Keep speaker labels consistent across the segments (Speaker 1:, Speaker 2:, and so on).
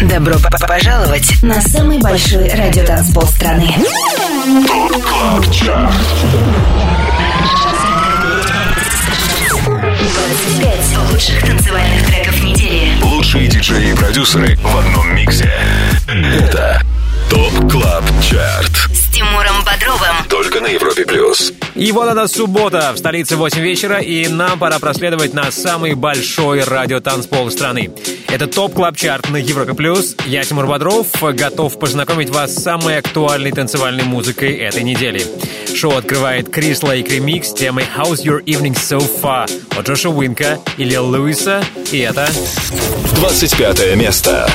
Speaker 1: Добро пожаловать на самый большой радиотанцпол страны. Лучших танцевальных треков недели.
Speaker 2: Лучшие диджеи и продюсеры в одном миксе. Это Top Club
Speaker 1: Chart. Тимуром Бодровым.
Speaker 2: Только на Европе Плюс.
Speaker 3: И вот она суббота, в столице 8 вечера, и нам пора проследовать на самый большой радиотанцпол страны. Это Top Club Chart на Европе Плюс. Я Тимур Бодров, готов познакомить вас с самой актуальной танцевальной музыкой этой недели. Шоу открывает Chris Lake ремикс темой How's Your Evening So Far от Джоша Винка и Лил Луиса, и это...
Speaker 2: 25 место.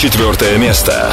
Speaker 2: четвертое место.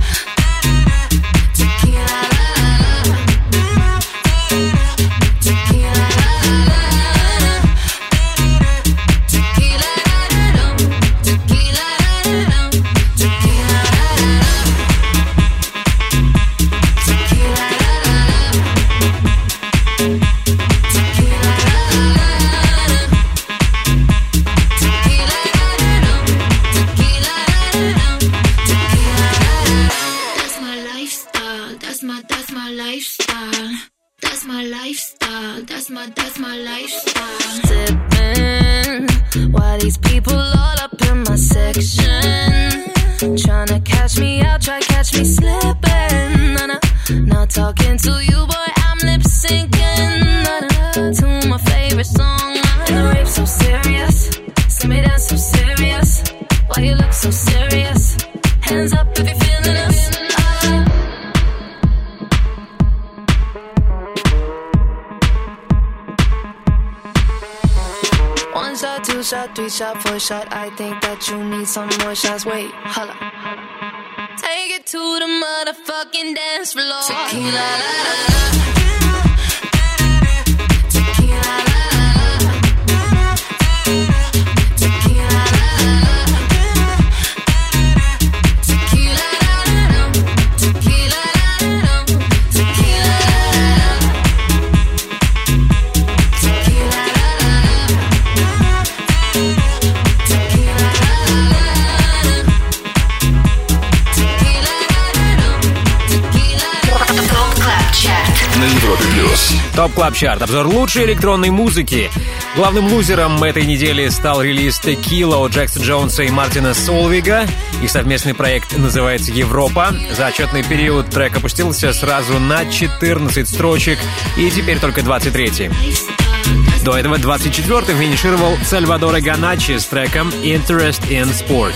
Speaker 4: These people all up in my section. Tryna catch me out, try catch me slipping. Nah, nah. Not talking to you, boy, I'm lip syncing. Nah, nah. To my favorite song. In the rave, so serious. See me dance, so serious. Why you look so serious? Hands up if you're shot, three shot, four shot. I think that you need some more shots. Wait, holla. Take it to the motherfucking dance floor. Tequila, la, la, la.
Speaker 5: Плюс.
Speaker 3: Top Club Chart. Обзор лучшей электронной музыки. Главным лузером этой недели стал релиз Текила от Джекса Джонса и Мартина Солвига. Их совместный проект называется «Европа». За отчетный период трек опустился сразу на 14 строчек и теперь только 23 До этого 24-м финишировал Salvatore Ganacci с треком «Interest in Sport».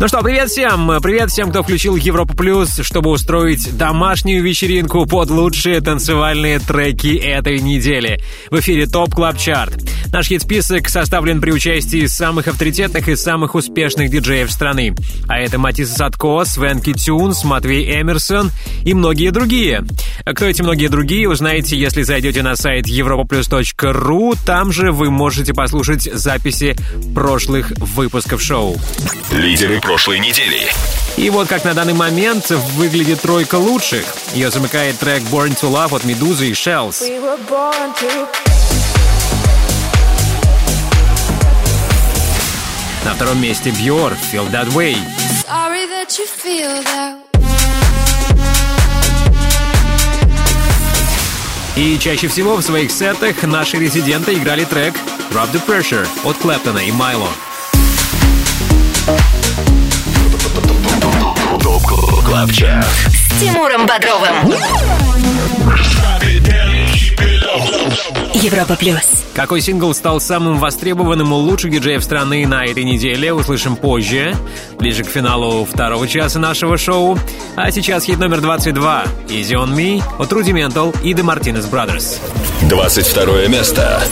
Speaker 3: Ну что, привет всем! Привет всем, кто включил Европу Плюс, чтобы устроить домашнюю вечеринку под лучшие танцевальные треки этой недели. В эфире Top Club Chart. Наш хит-список составлен при участии самых авторитетных и самых успешных диджеев страны. А это Matisse & Sadko, Swanky Tunes, Matvey Emerson и многие другие. Кто эти многие другие, узнаете, если зайдете на сайт europaplus.ru. Там же вы можете послушать записи прошлых выпусков шоу.
Speaker 5: Лидеры прошлой недели.
Speaker 3: И вот как на данный момент выглядит тройка лучших. Ее замыкает трек Born to Love от Медузы и Shells. На втором месте Бьор, Feel That Way.
Speaker 6: Sorry that you feel that.
Speaker 3: И чаще всего в своих сетах наши резиденты играли трек Drop the Pressure от Клэптона и Майло.
Speaker 7: С Тимуром Бодровым. Европа Плюс.
Speaker 3: Какой сингл стал самым востребованным у лучших диджеев страны на этой неделе, услышим позже, ближе к финалу второго часа нашего шоу. А сейчас хит номер 22 «Easy on Me» от Rudimental и The Martinez Brothers.
Speaker 5: 22 место.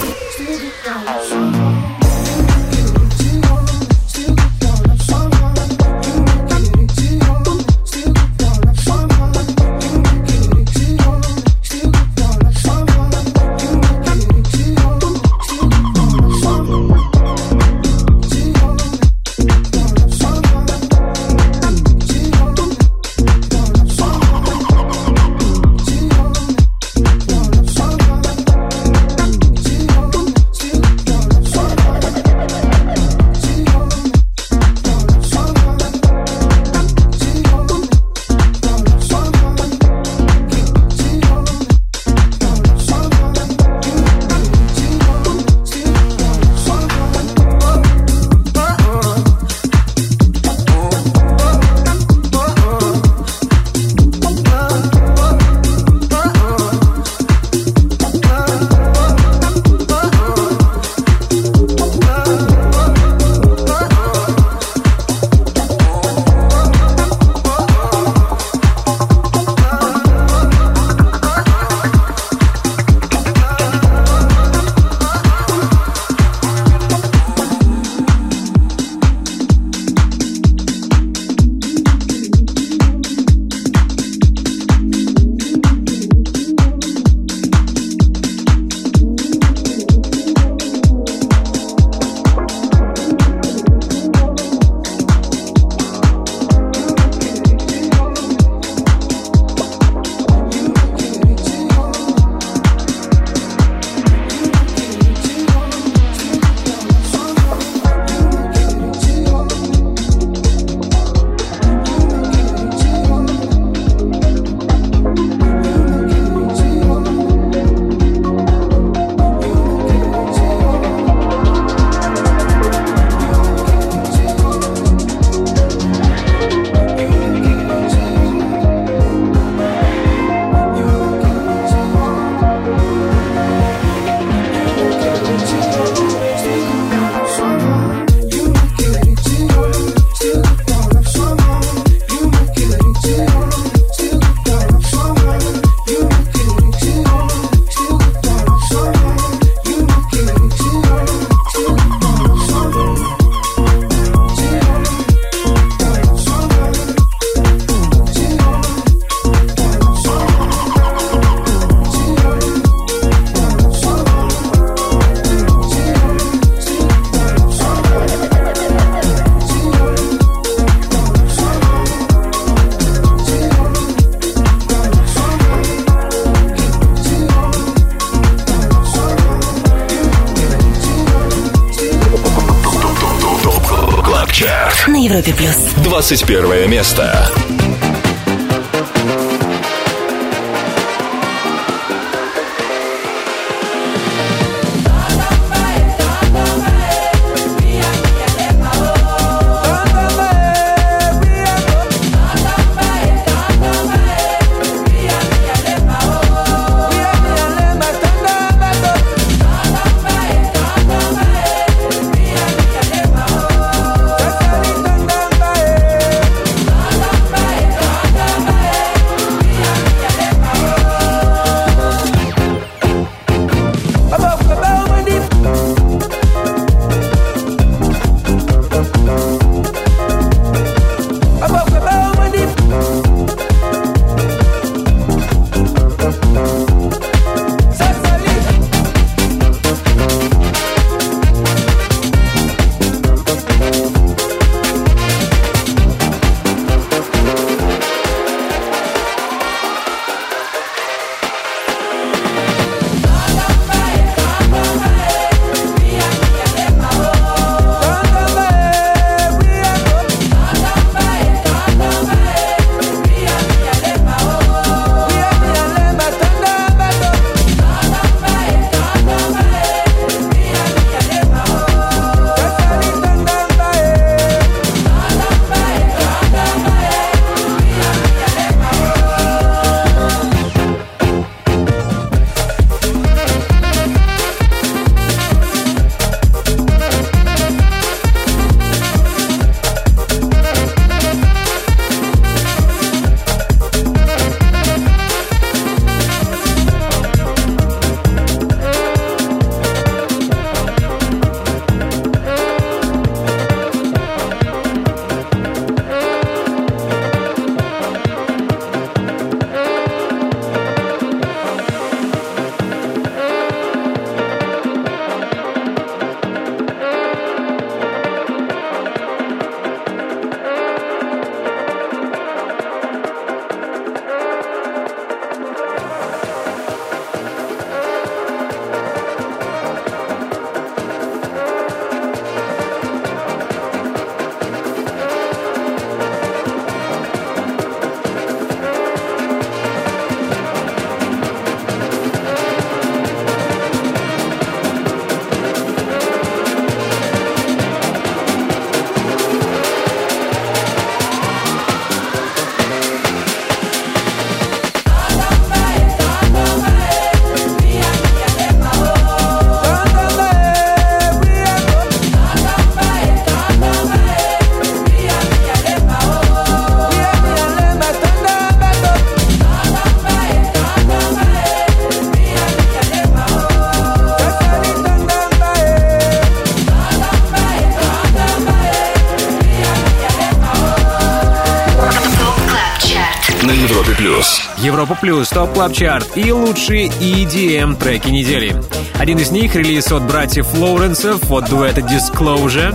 Speaker 3: Европа Плюс, Top Club Chart и лучшие EDM треки недели. Один из них — релиз от братьев Лоуренсов от дуэта Disclosure.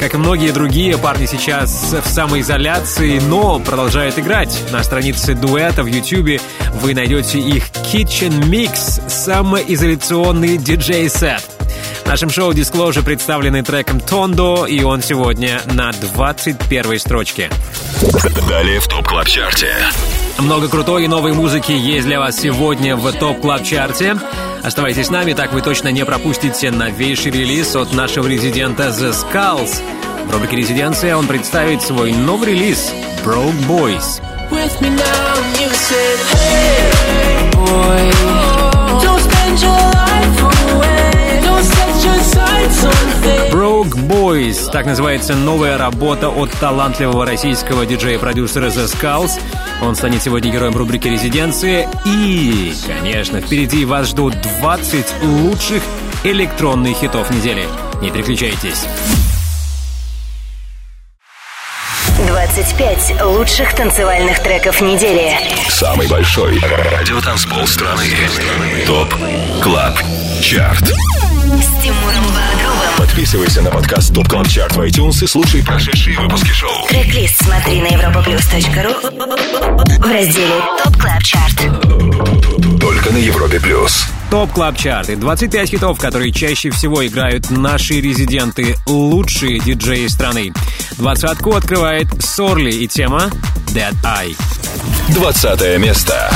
Speaker 3: Как и многие другие, парни сейчас в самоизоляции, но продолжают играть. На странице дуэта в YouTube вы найдете их Kitchen Mix, самоизоляционный диджей-сет. В нашем шоу Disclosure представленный треком Tondo, и он сегодня на 21 строчке.
Speaker 5: Далее в Top Club Chart'е.
Speaker 3: Много крутой и новой музыки есть для вас сегодня в Top Club Chart'е. Оставайтесь с нами, так вы точно не пропустите новейший релиз от нашего резидента The Skulls. В рубрике «Резиденция» он представит свой новый релиз «Broke Boys».
Speaker 8: with me now. You said, hey, boy, don't spend your life away. Don't set your sights on things.
Speaker 3: Broke Boys. Так называется новая работа от талантливого российского диджея-продюсера The Skulls. Он станет сегодня героем рубрики «Резиденция». И, конечно, впереди вас ждут 20 лучших электронных хитов недели. Не переключайтесь.
Speaker 7: 25 лучших танцевальных треков недели.
Speaker 5: Самый большой радиотанцпол страны. Top Club Chart.
Speaker 7: С Тимуром.
Speaker 5: Подписывайся на подкаст Top Club Chart в iTunes и слушай прошедшие выпуски шоу.
Speaker 7: Трек-лист смотри на europaplus.ru в разделе Top Club Chart.
Speaker 5: Только на Европе Плюс.
Speaker 3: Top Club Chart. 25 хитов, которые чаще всего играют наши резиденты, лучшие диджеи страны. Двадцатку открывает Sorley и тема Dead Eye.
Speaker 9: 20 место.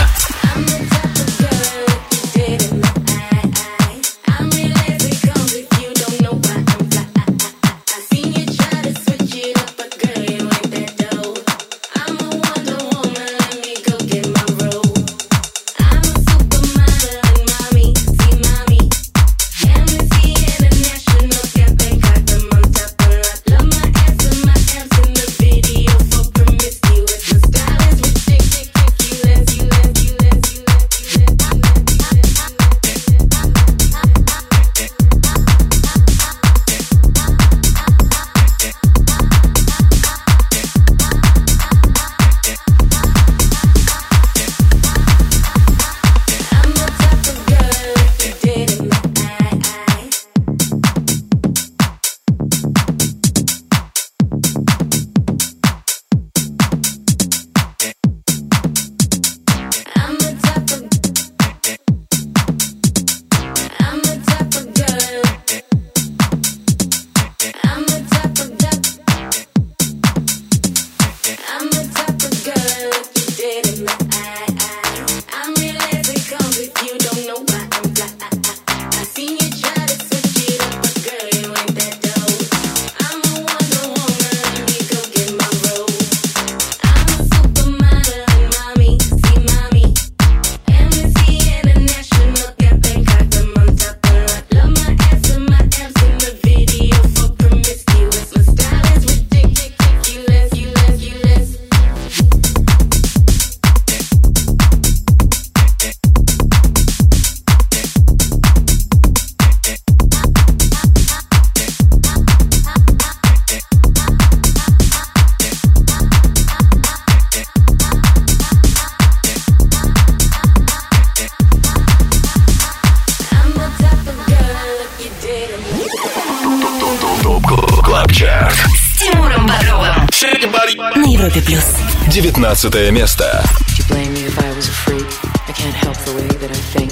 Speaker 9: 19 место.
Speaker 10: Would you blame me if I was a freak? I can't help the way that I think.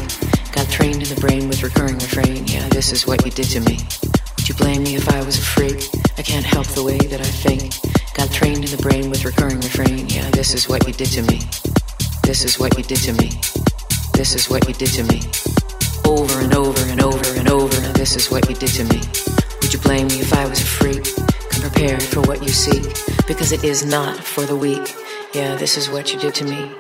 Speaker 10: Got trained in the brain with recurring refrain. Yeah, this is what you did to me. Would you blame me if I was a freak? I can't help the way that I think. Got trained in the brain with recurring refrain. Yeah, this is what you did to me. This is what you did to me. This is what you did to me. Over and over and over and over. Now this is what you did to me. Would you blame me if I was a freak? Come prepared for what you seek. Because it is not for the weak. This is what you did to me.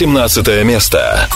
Speaker 5: 17 место.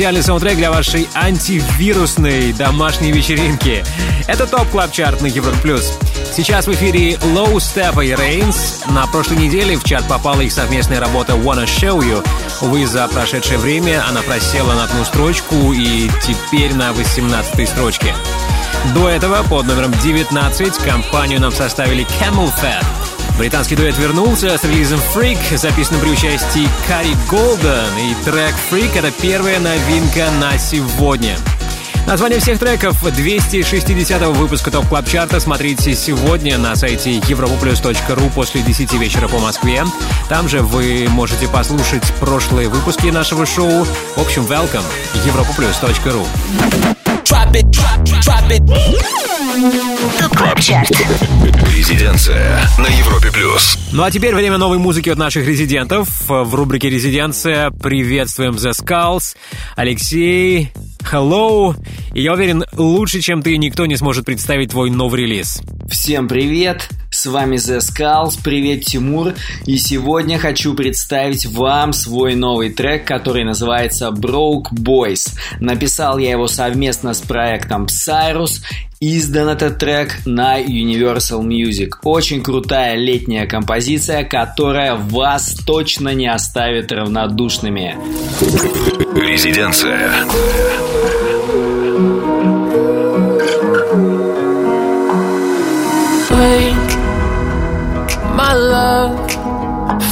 Speaker 3: Идеальный саундтрек для вашей антивирусной домашней вечеринки. Это TOP Club Chart на Европе Плюс. Сейчас в эфире Low Steppa и Reigns. На прошлой неделе в чарт попала их совместная работа Wanna Show You. Увы, за прошедшее время она просела на одну строчку и теперь на 18 строчке. До этого под номером 19 компанию нам составили CamelPhat. Британский дуэт вернулся с релизом Freak, записанным при участии Кари Голден. И трек Freak — это первая новинка на сегодня. Название всех треков 260 выпуска TOP Club Chart а смотрите сегодня на сайте europaplus.ru после 10 вечера по Москве. Там же вы можете послушать прошлые выпуски нашего шоу. В общем, welcome, europaplus.ru.
Speaker 7: TOP Club Chart.
Speaker 5: Резиденция на Европе плюс.
Speaker 3: Ну а теперь время новой музыки от наших резидентов. В рубрике «Резиденция» приветствуем The Skulls, Алексей, Hello. И я уверен, лучше, чем ты, никто не сможет представить твой новый релиз.
Speaker 11: Всем привет! С вами The Skulls, привет, Тимур. И сегодня хочу представить вам свой новый трек, который называется Broke Boys. Написал я его совместно с проектом Cyrus. Издан этот трек на Universal Music. Очень крутая летняя композиция, которая вас точно не оставит равнодушными.
Speaker 5: Резиденция.
Speaker 8: Wake my love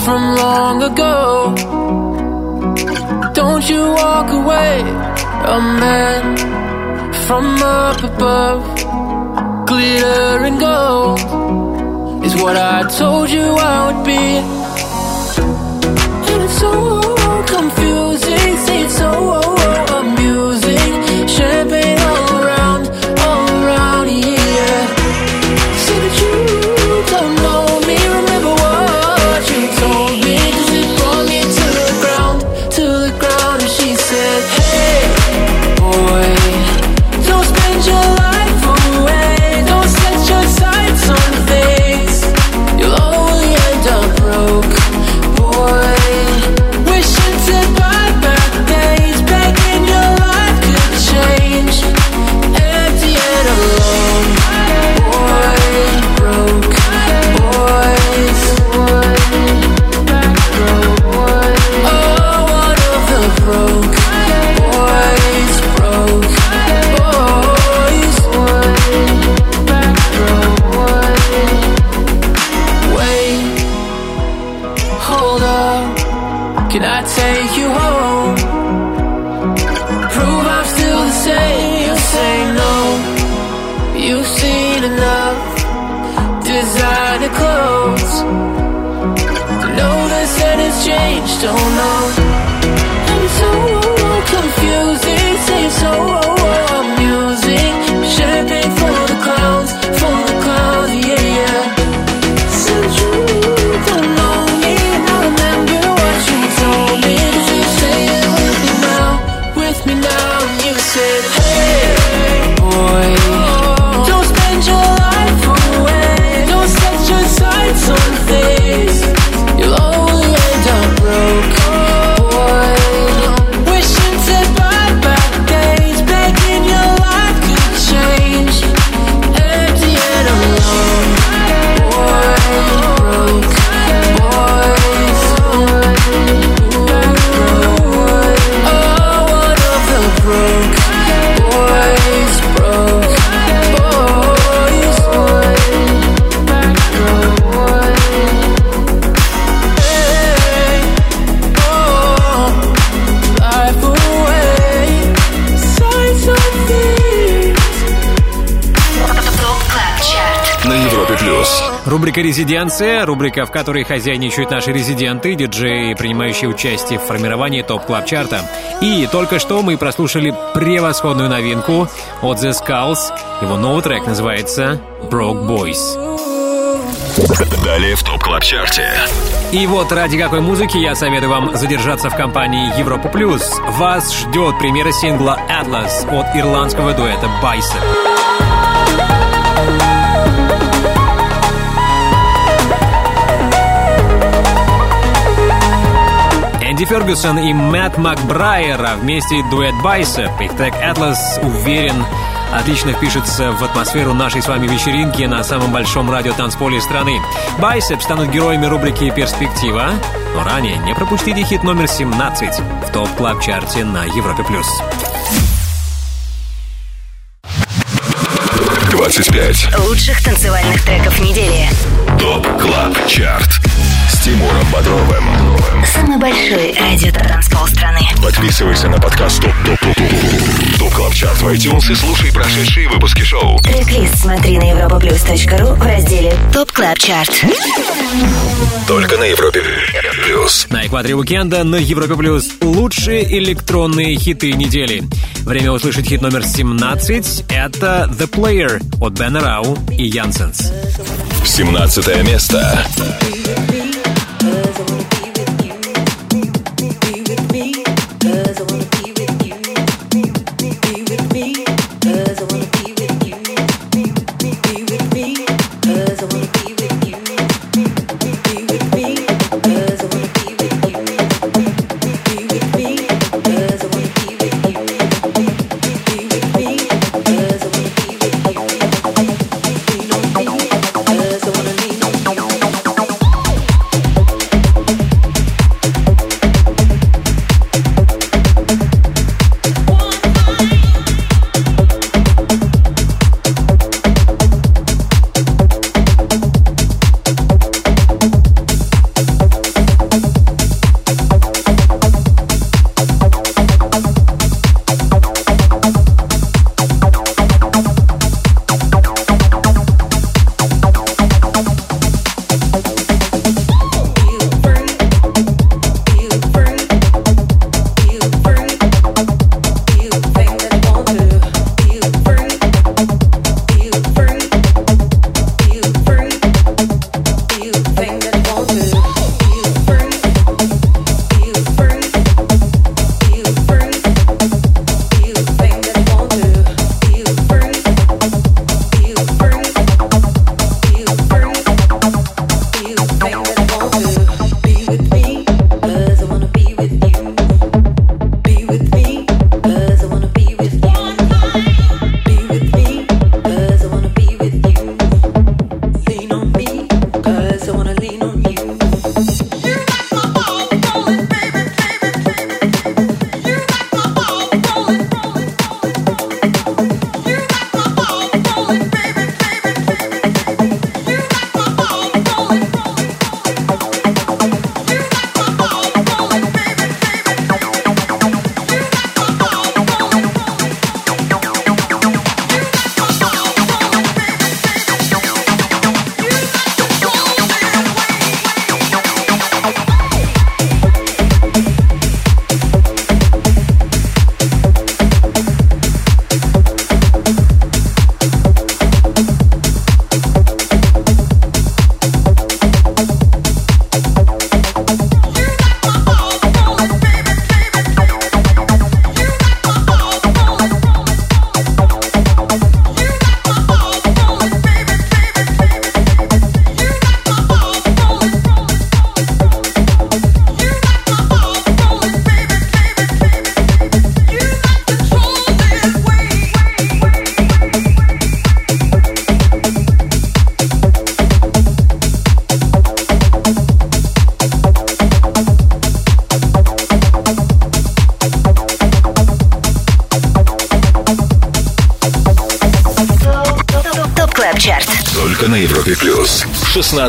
Speaker 8: from long ago. Don't you walk away, a man from up above. Glitter and gold is what I told you I would be. And it's so
Speaker 3: Рубрика «Резиденция», рубрика, в которой хозяйничают наши резиденты, диджеи, принимающие участие в формировании TOP Club Chart а И только что мы прослушали превосходную новинку от The Skulls. Его новый трек называется «Broke Boys».
Speaker 5: Далее в TOP Club Chart е.
Speaker 3: И вот ради какой музыки я советую вам задержаться в компании Европа Плюс. Вас ждет премьера сингла Atlas от ирландского дуэта Bicep. Фергюсон и Мэтт Макбрайер, а вместе дуэт Bicep. Их трек Atlas уверен, отлично впишется в атмосферу нашей с вами вечеринки на самом большом радиотанцполе страны. Bicep станут героями рубрики «Перспектива», но ранее не пропустите хит номер 17 в топ клаб чарте на Европе+. плюс.
Speaker 5: 25.
Speaker 7: Лучших танцевальных треков недели.
Speaker 5: TOP Club Chart. С Тимуром Бодровым.
Speaker 7: Самый большой радиотанцпол страны.
Speaker 5: Подписывайся на подкаст TOP TOP TOP TOP TOP Club Chart в iTunes и слушай прошедшие выпуски шоу.
Speaker 7: Трек-лист смотри на europaplus.ru в разделе TOP Club Chart.
Speaker 5: Только на Европе плюс.
Speaker 3: На экваторе уикенда на Европе Плюс лучшие электронные хиты недели. Время услышать хит номер 17 — это «The Player» от Бена Рау и Янсенс.
Speaker 5: 17 место. Thank you.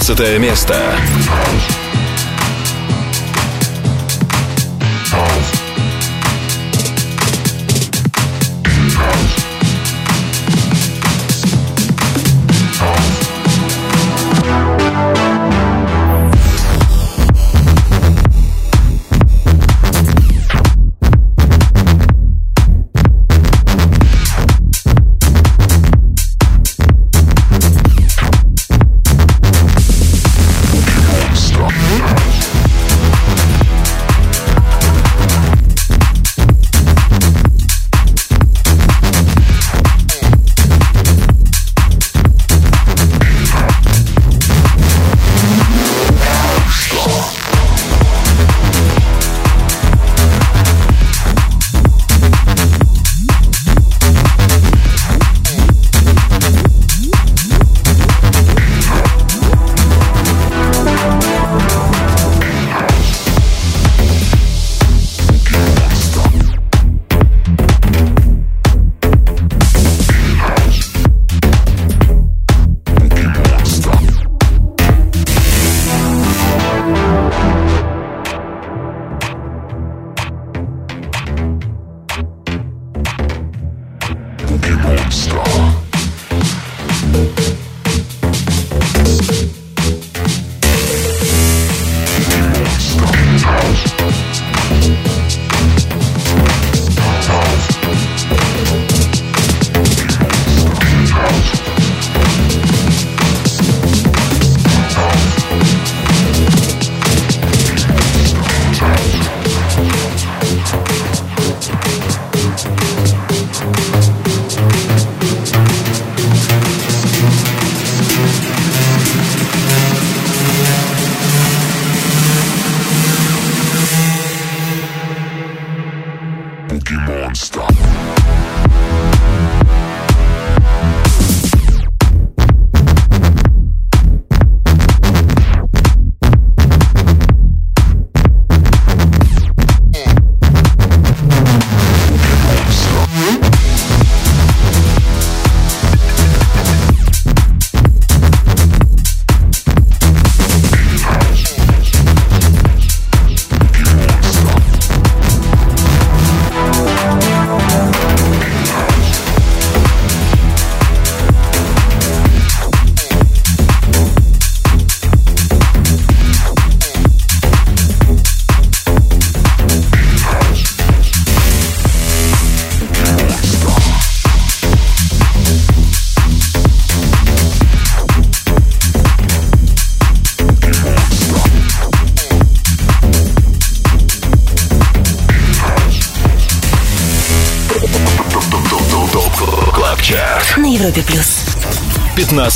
Speaker 5: 16 место.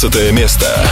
Speaker 5: 15 место.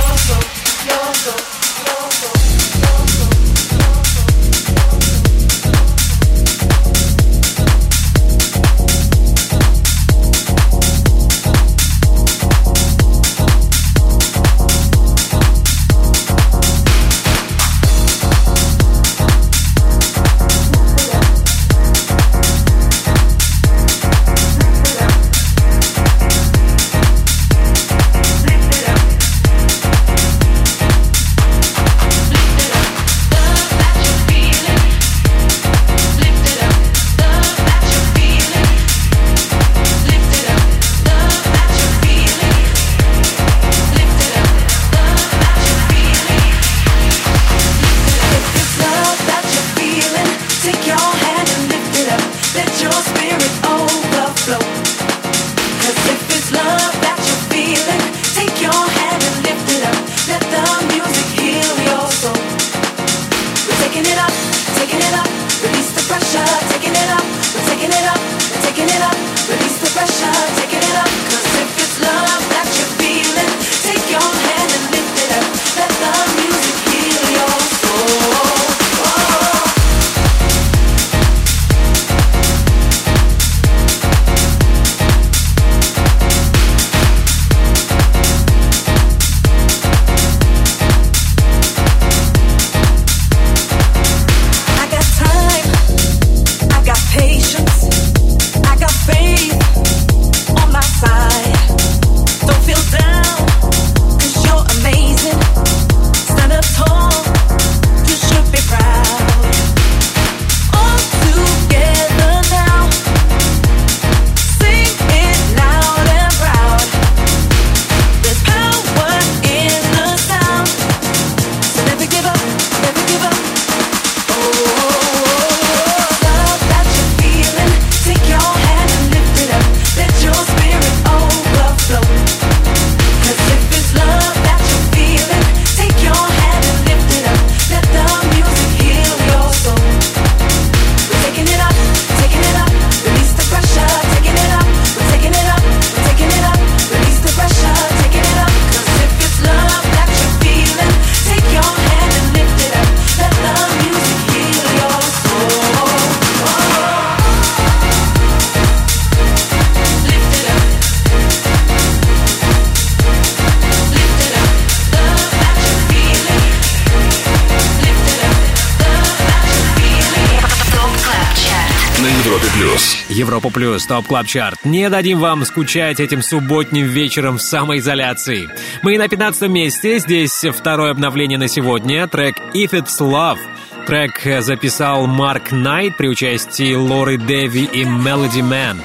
Speaker 3: Европа плюс, топ клаб чарт. Не дадим вам скучать этим субботним вечером в самоизоляции. Мы на 15 месте. Здесь второе обновление на сегодня. Трек If It's Love. Трек записал Марк Найт при участии Лоры Дэви и Melody Man.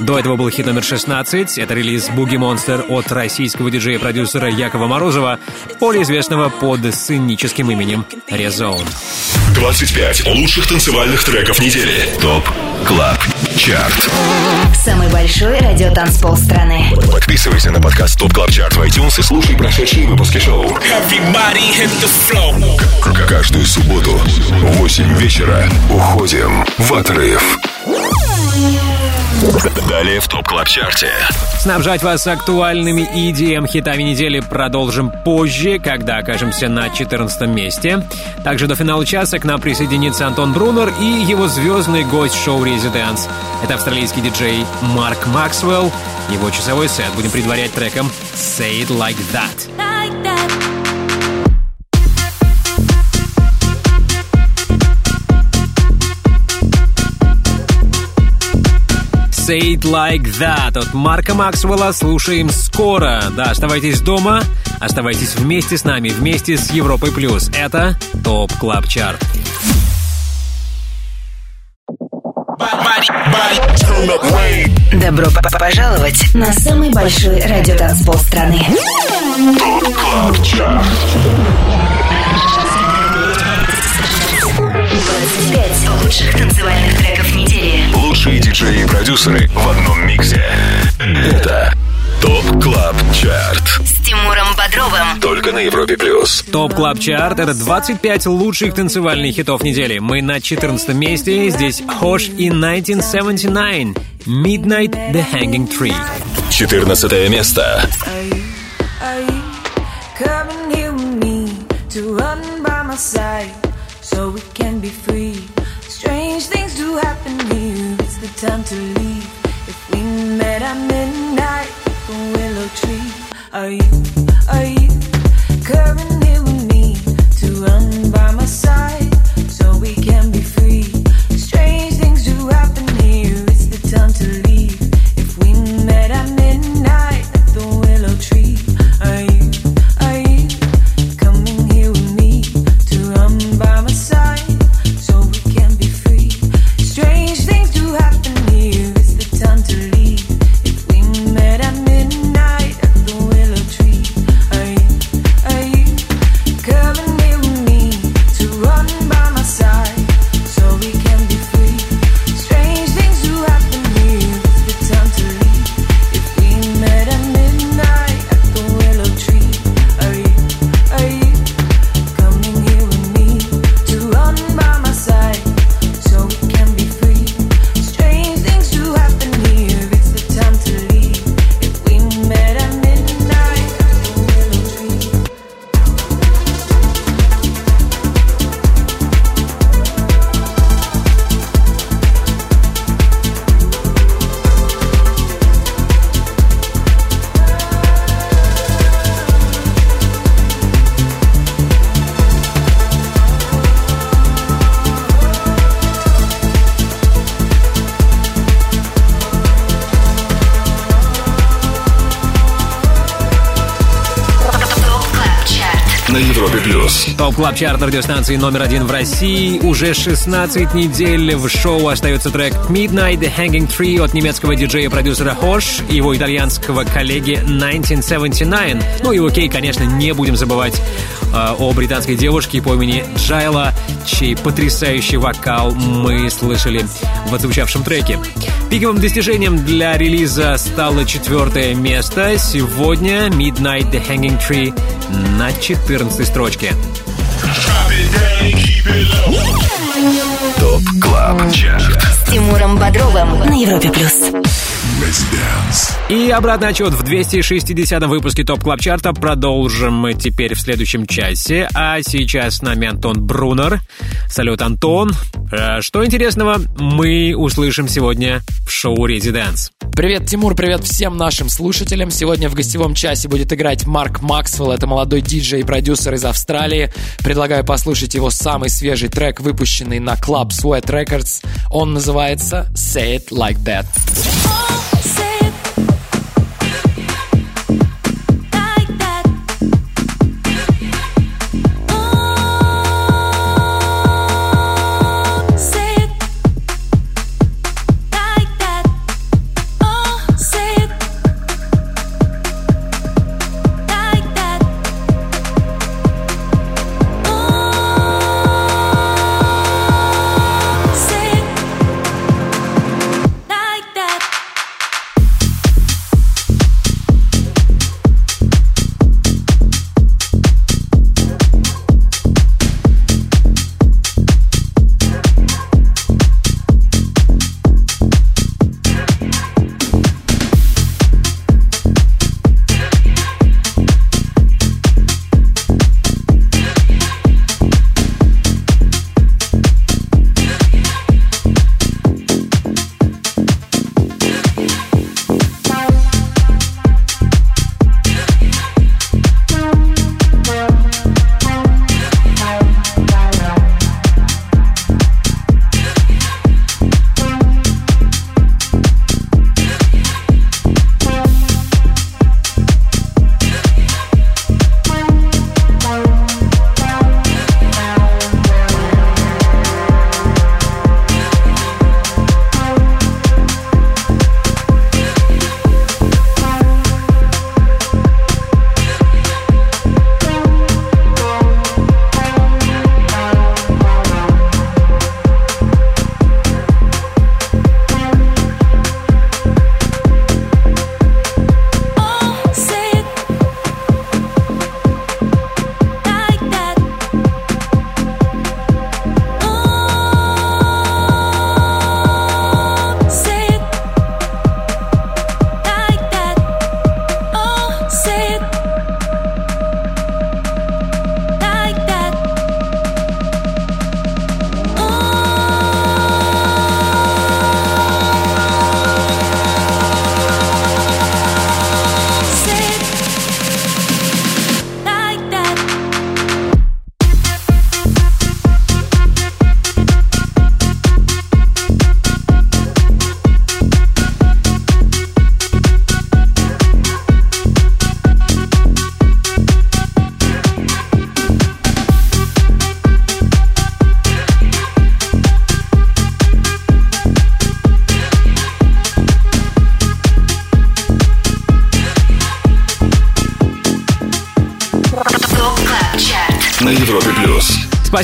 Speaker 3: До этого был хит номер 16. Это релиз Boogie Monster от российского диджея-продюсера Якова Морозова, более известного под сценическим именем Резон.
Speaker 5: 25 лучших танцевальных треков недели. ТОП КЛАБ ЧАРТ.
Speaker 7: Самый большой радиотанцпол страны.
Speaker 5: Подписывайся на подкаст ТОП КЛАБ ЧАРТ в iTunes и слушай прошедшие выпуски шоу. Каждую субботу в 8 вечера уходим в отрыв. Далее в ТОП КЛАБ ЧАРТе.
Speaker 3: Снабжать вас актуальными EDM хитами недели продолжим позже, когда окажемся на 14 месте. Также до финала часа к нам присоединится Антон Брунер и его звездный гость шоу «Резиденс». Это австралийский диджей Марк Максвелл. Его часовой сет будем предварять треком «Say It Like That». Say It Like That от Марка Максвелла слушаем скоро. Да, оставайтесь дома, оставайтесь вместе с нами, вместе с Европой Плюс. Это TOP Club Chart.
Speaker 7: Добро пожаловать на самый большой радиотанцпол страны.
Speaker 5: Club Chart.
Speaker 7: 25 лучших танцевальных треков недели.
Speaker 5: Лучшие диджеи и продюсеры в одном миксе. Это TOP Club Chart.
Speaker 7: С Тимуром Бодровым.
Speaker 5: Только на Европе Плюс.
Speaker 3: TOP Club Chart — это 25 лучших танцевальных хитов недели. Мы на 14 месте. Здесь HOSH и 1979. Midnight The Hanging Tree.
Speaker 5: 14 место.
Speaker 12: So we can be free? Strange time to leave. If we met at midnight, the willow tree. Are you, are you coming
Speaker 5: Плюс.
Speaker 3: TOP Club Chart радиостанции номер один в России. Уже 16 недель в шоу остается трек Midnight The Hanging Tree от немецкого диджея-продюсера HOSH и его итальянского коллеги 1979. Ну и окей, конечно, не будем забывать э, о британской девушке по имени Джайла, чей потрясающий вокал мы слышали в отзвучавшем треке. Пиковым достижением для релиза стало четвертое место. Сегодня Midnight The Hanging Tree на 14 строчке.
Speaker 5: TOP Club Chart.
Speaker 7: С Тимуром Бодровым на Европе плюс.
Speaker 3: И обратный отсчет в 260-м выпуске TOP Club Chart а продолжим мы теперь в следующем часе. А сейчас с нами Антон Брунер. Салют, Антон. Э, Что интересного мы услышим сегодня в шоу «ResiDANCE»?
Speaker 13: Привет, Тимур, привет всем нашим слушателям. Сегодня в гостевом часе будет играть Марк Максвелл. Это молодой диджей и продюсер из Австралии. Предлагаю послушать его самый свежий трек, выпущенный на Club Sweat Records. Он называется «Say It Like That».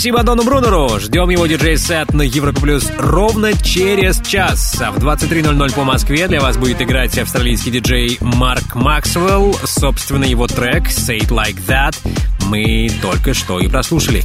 Speaker 3: Спасибо Дону Брунеру. Ждем его диджей-сет на Европа Плюс ровно через час. А в 23.00 по Москве для вас будет играть австралийский диджей Марк Максвелл. Собственно, его трек «Say It Like That» мы только что и прослушали.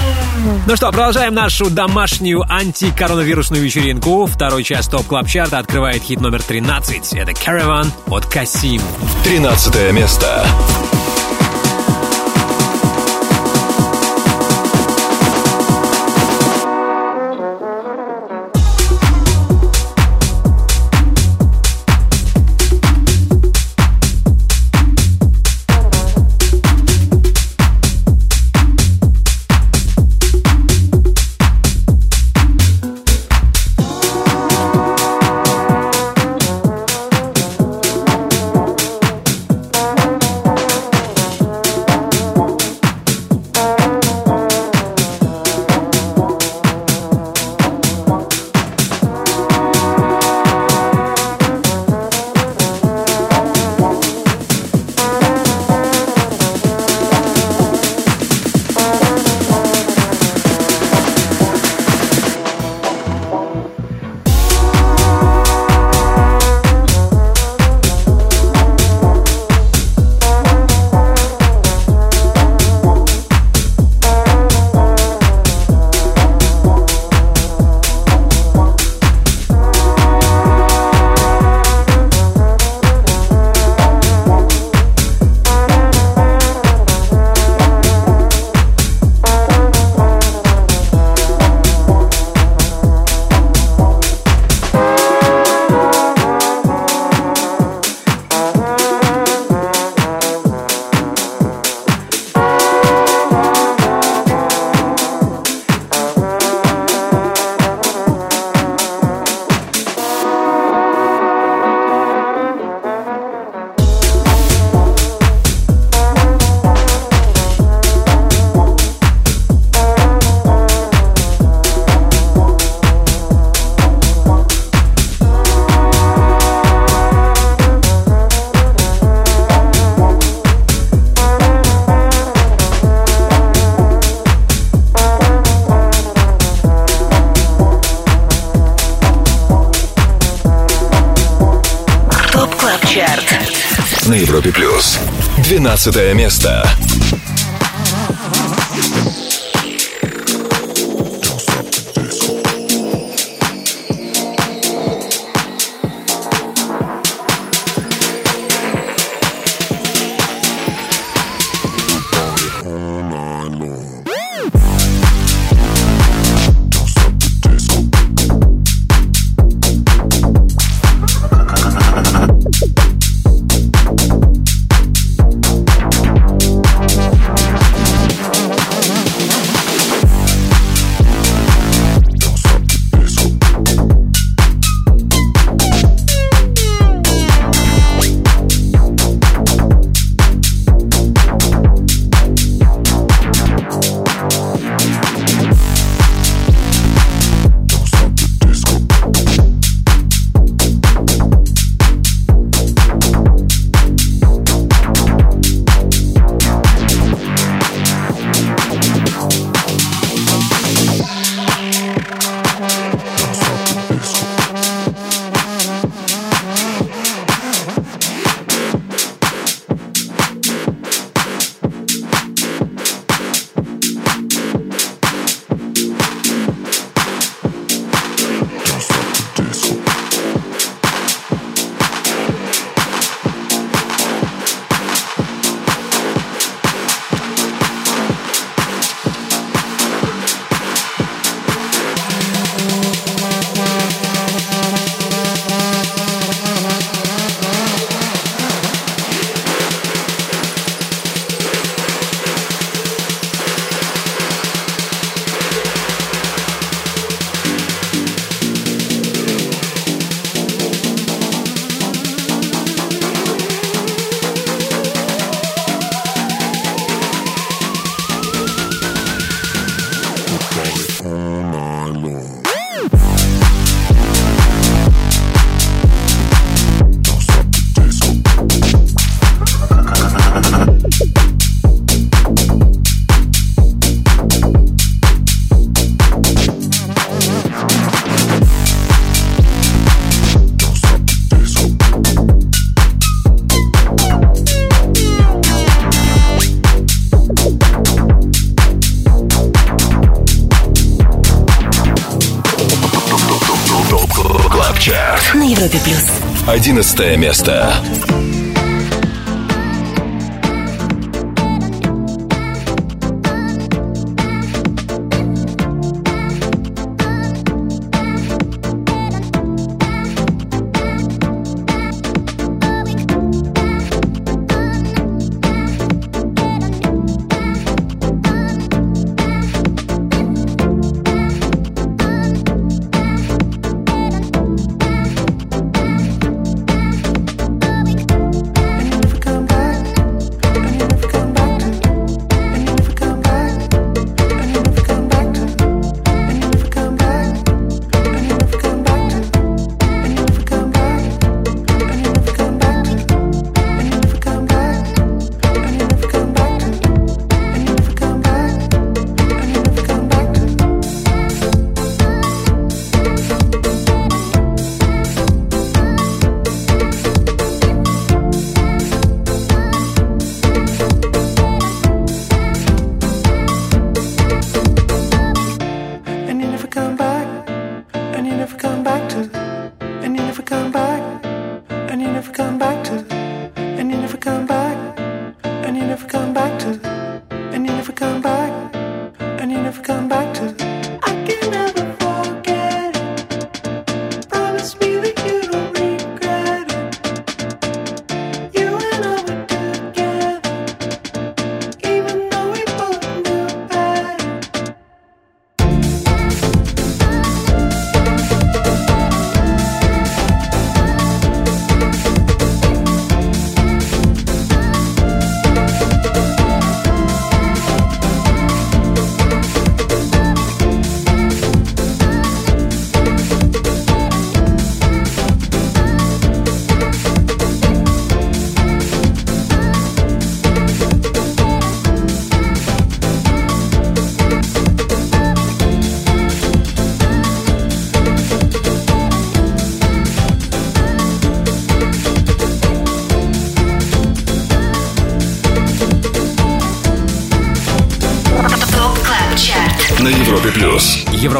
Speaker 3: Ну что, продолжаем нашу домашнюю антикоронавирусную вечеринку. Второй час TOP Club Chart а открывает хит номер 13. Это Caravan от Касим.
Speaker 5: 13 место.
Speaker 14: 12 место. 11 место.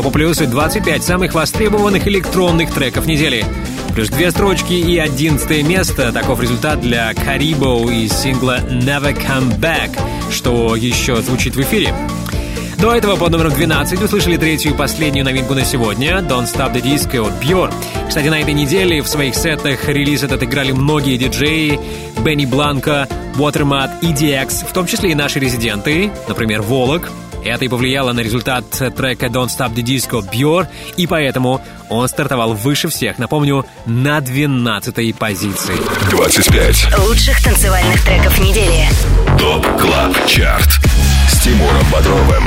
Speaker 3: Европа плюс и 25 самых востребованных электронных треков недели. Плюс две строчки и одиннадцатое место. Таков результат для Карибо из сингла Never Come Back, что еще звучит в эфире. До этого под номером 12 услышали третью и последнюю новинку на сегодня Don't Stop the Disco от Björk. Кстати, на этой неделе в своих сетах релиз этот играли многие диджеи Бенни Бланко, Watermat, EDX, в том числе и наши резиденты, например, Волок. Это и повлияло на результат трека Don't Stop the Disco Björk, и поэтому он стартовал выше всех, напомню, на 12 позиции.
Speaker 5: 25.
Speaker 7: Лучших танцевальных треков недели.
Speaker 5: ТОП КЛАБ ЧАРТ с Тимуром Бодровым.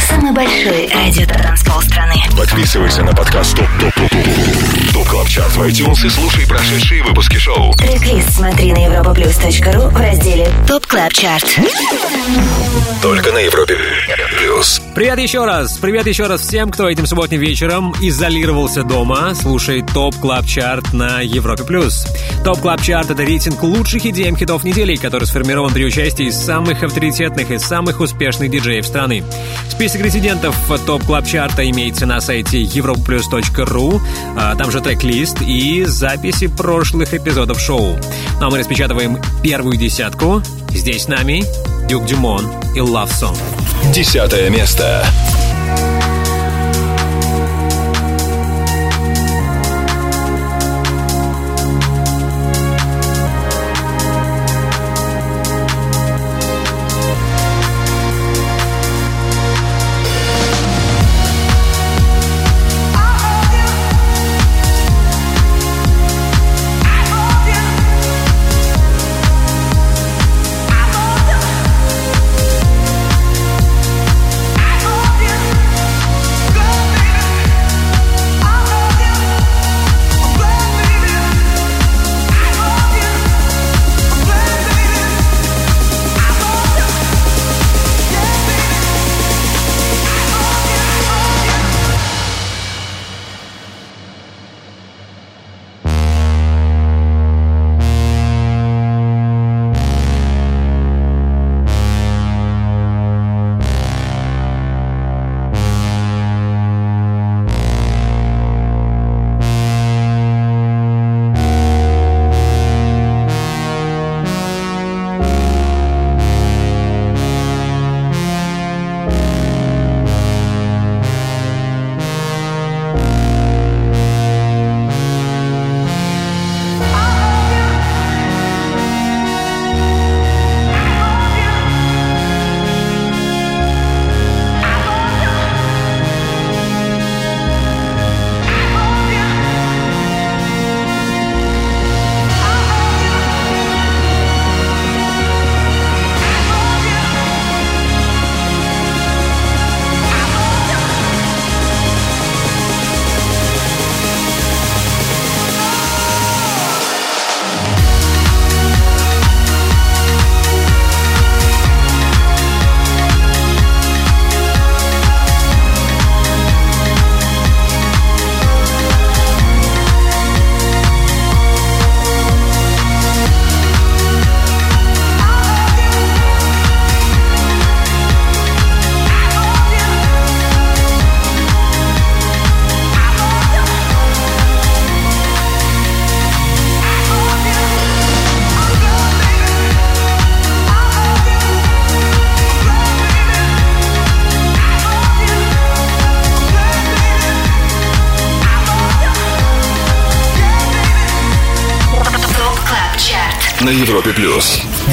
Speaker 7: Самый большой радио-транспол страны.
Speaker 5: Подписывайся на подкаст ТОП ТОП ТОП ТОП КЛАБ ЧАРТ в iTunes и слушай прошедшие выпуски шоу.
Speaker 7: Трек-лист смотри на europaplus.ru в разделе TOP Club Chart.
Speaker 5: Только на Европе плюс.
Speaker 3: Привет еще раз! Привет еще раз всем, кто этим субботним вечером изолировался дома, слушает TOP Club Chart на Европе+. плюс. ТОП Клаб Чарт — это рейтинг лучших EDM хитов недели, который сформирован при участии самых авторитетных и самых успешных диджеев страны. Список резидентов TOP Club Chart а имеется на сайте europaplus.ru, а, там же трек-лист и записи прошлых эпизодов шоу. Ну а мы распечатываем первую десятку. Здесь с нами Дюк Дюмон и Love Song.
Speaker 5: Десятое место.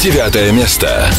Speaker 5: Девятое место.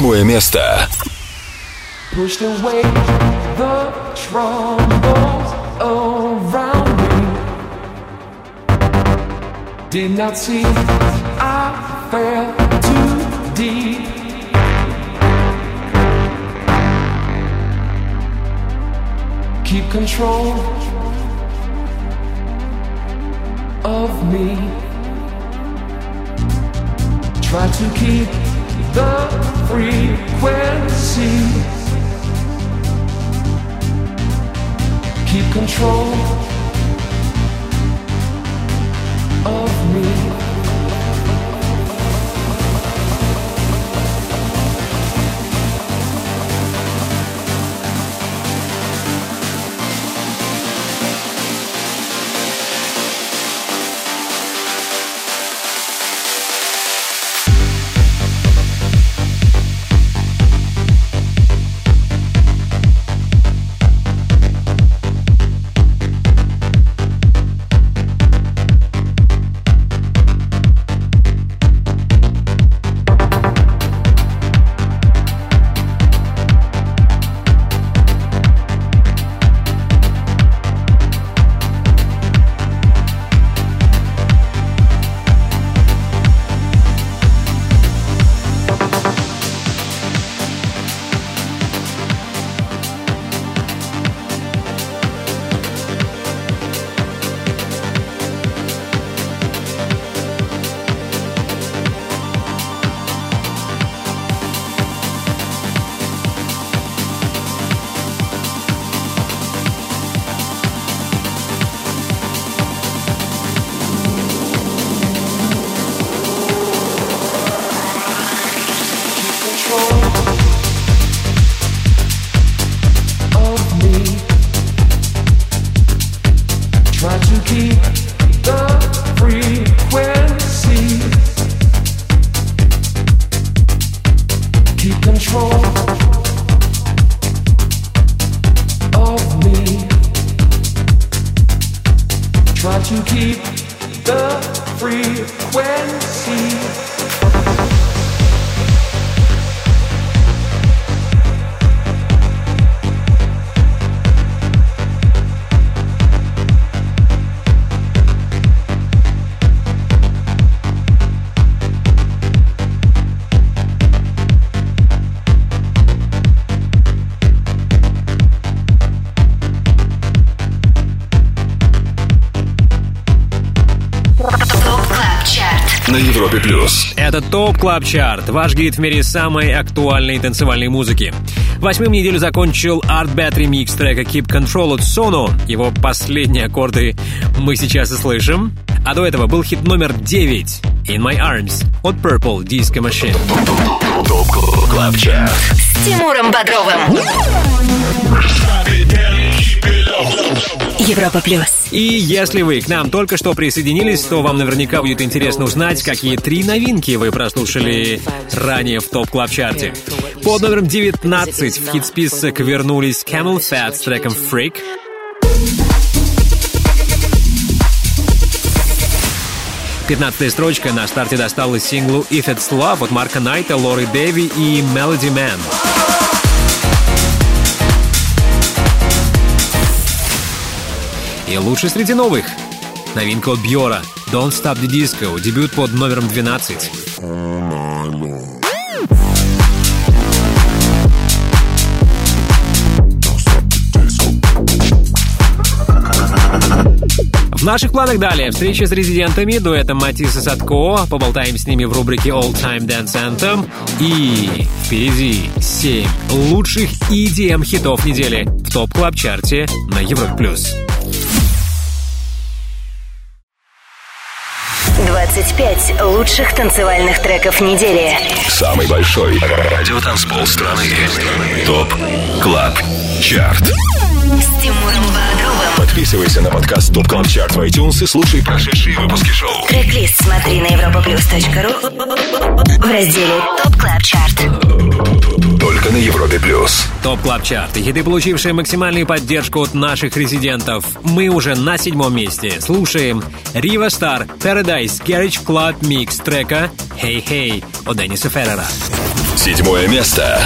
Speaker 5: Восьмое место.
Speaker 15: pushed away the troubles around me. Did not see I fell too deep. Keep control
Speaker 3: Club Chart, ваш гид в мире самой актуальной танцевальной музыки. Восьмым неделю закончил ARTBAT ремикс трека Keep Control от Sono. Его последние аккорды мы сейчас и слышим. А до этого был хит номер 9 In My Arms от Purple Disco Machine.
Speaker 5: TOP Club Chart.
Speaker 16: С Тимуром Бодровым Европа Плюс
Speaker 3: И если вы к нам только что присоединились, то вам наверняка будет интересно узнать, какие три новинки вы прослушали ранее в TOP Club Chart е. Под номером 19 в хит-список вернулись CamelPhat с треком Freak. Пятнадцатая строчка на старте досталась синглу If It's Love от Марка Найта, Лори Дэви и Melody Man. и лучший среди новых. Новинка от Бьора «Don't Stop the Disco», дебют под номером 12. В наших планах далее встреча с резидентами, дуэтом Matisse Sadko, поболтаем с ними в рубрике All Time Dance Anthem и впереди 7 лучших EDM хитов недели в Top Club Chart е на Европе+. плюс.
Speaker 1: 25 лучших танцевальных треков недели.
Speaker 9: Самый большой радиотанцпол страны.
Speaker 1: Top Club Chart.
Speaker 9: Подписывайся на подкаст Top Club Chart в iTunes и слушай прошедшие выпуски шоу.
Speaker 1: Трек-лист смотри на europaplus.ru в разделе Top Club Chart.
Speaker 9: Только на Европе Плюс.
Speaker 3: Top Club Chart. Хиты, получившие максимальную поддержку от наших резидентов. Мы уже на седьмом месте. Слушаем Рива Стар, Paradise, Garage Club Микс трека «Hey Hey» от Денниса Феррера.
Speaker 9: Седьмое место.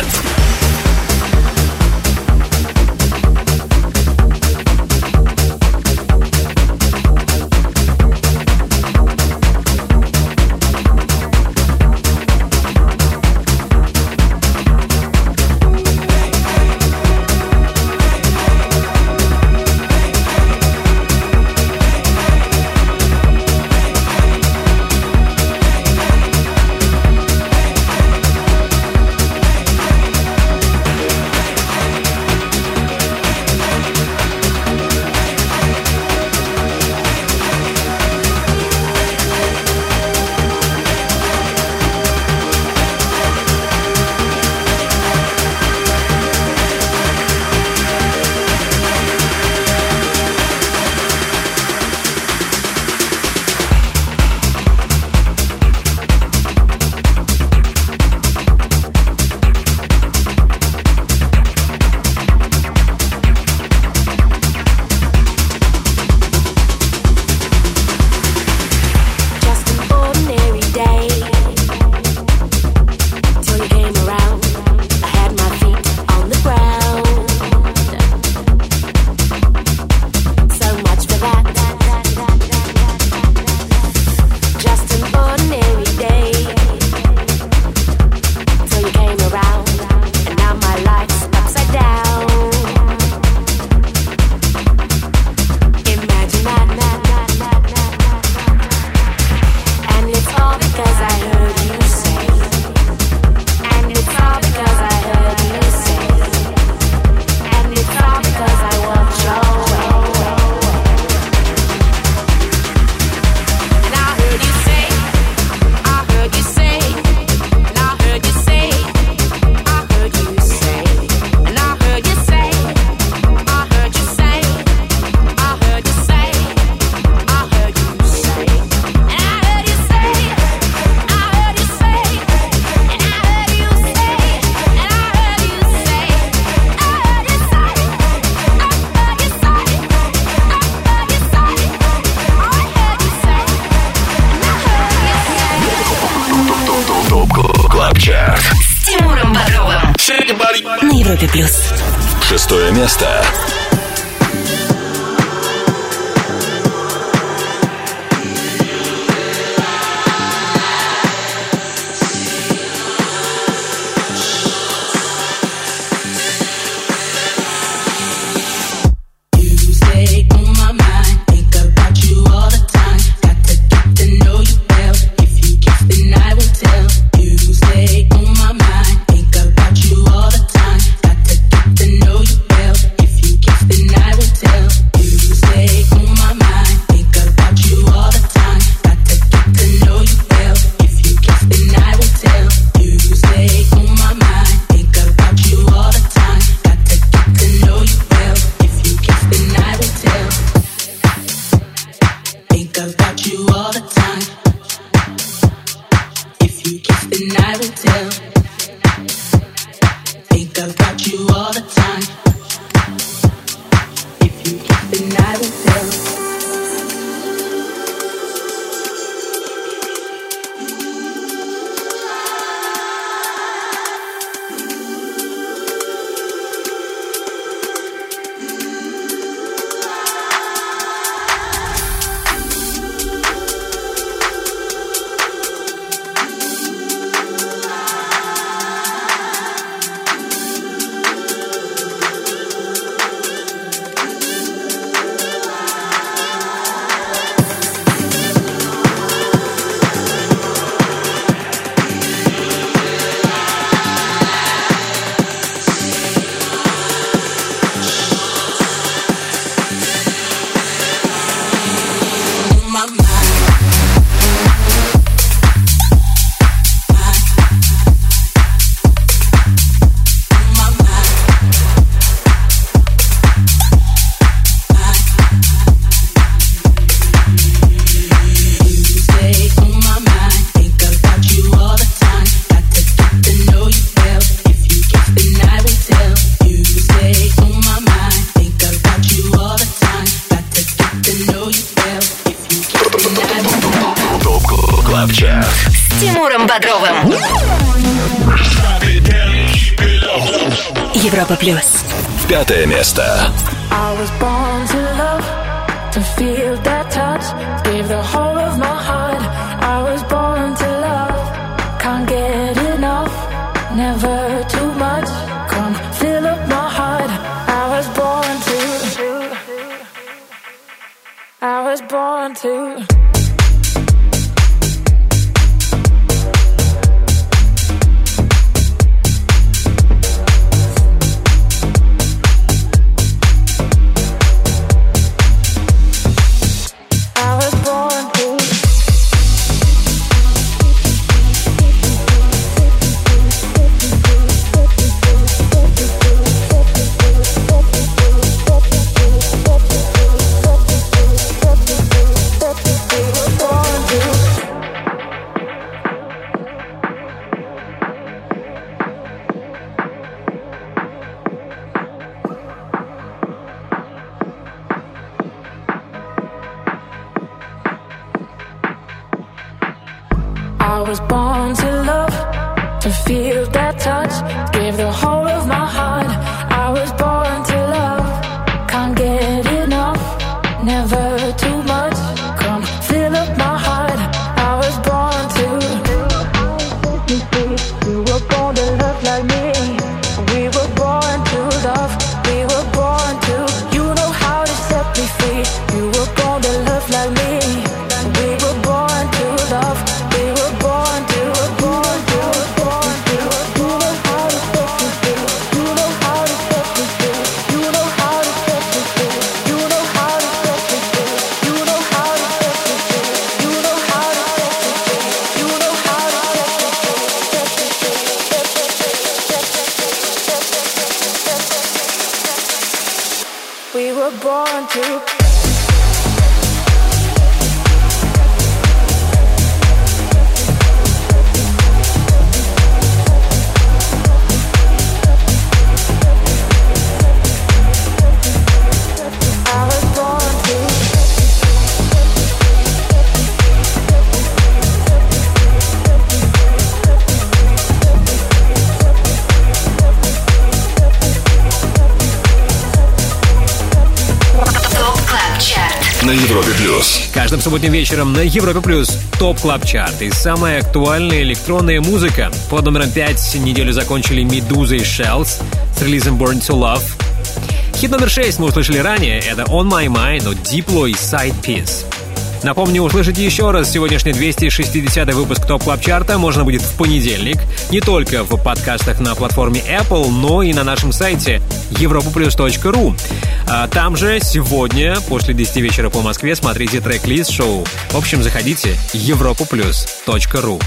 Speaker 1: Европе+. плюс.
Speaker 9: Шестое место.
Speaker 12: Too much. Come fill up my heart. I was born to, I was born to.
Speaker 3: Субботним вечером на Европе Плюс Top Club Chart и самая актуальная электронная музыка. Под номером 5 неделю закончили Медуза и Shells с релизом Born to Love. Хит номер 6 мы услышали ранее, это On My Mind от Diplo и Sidepiece. Напомню, услышать еще раз сегодняшний 260 выпуск Top Club Chart а можно будет в понедельник, не только в подкастах на платформе Apple, но и на нашем сайте europaplus.ru. А там же сегодня, после 10 вечера по Москве, смотрите трек-лист шоу. В общем, заходите europaplus.ru.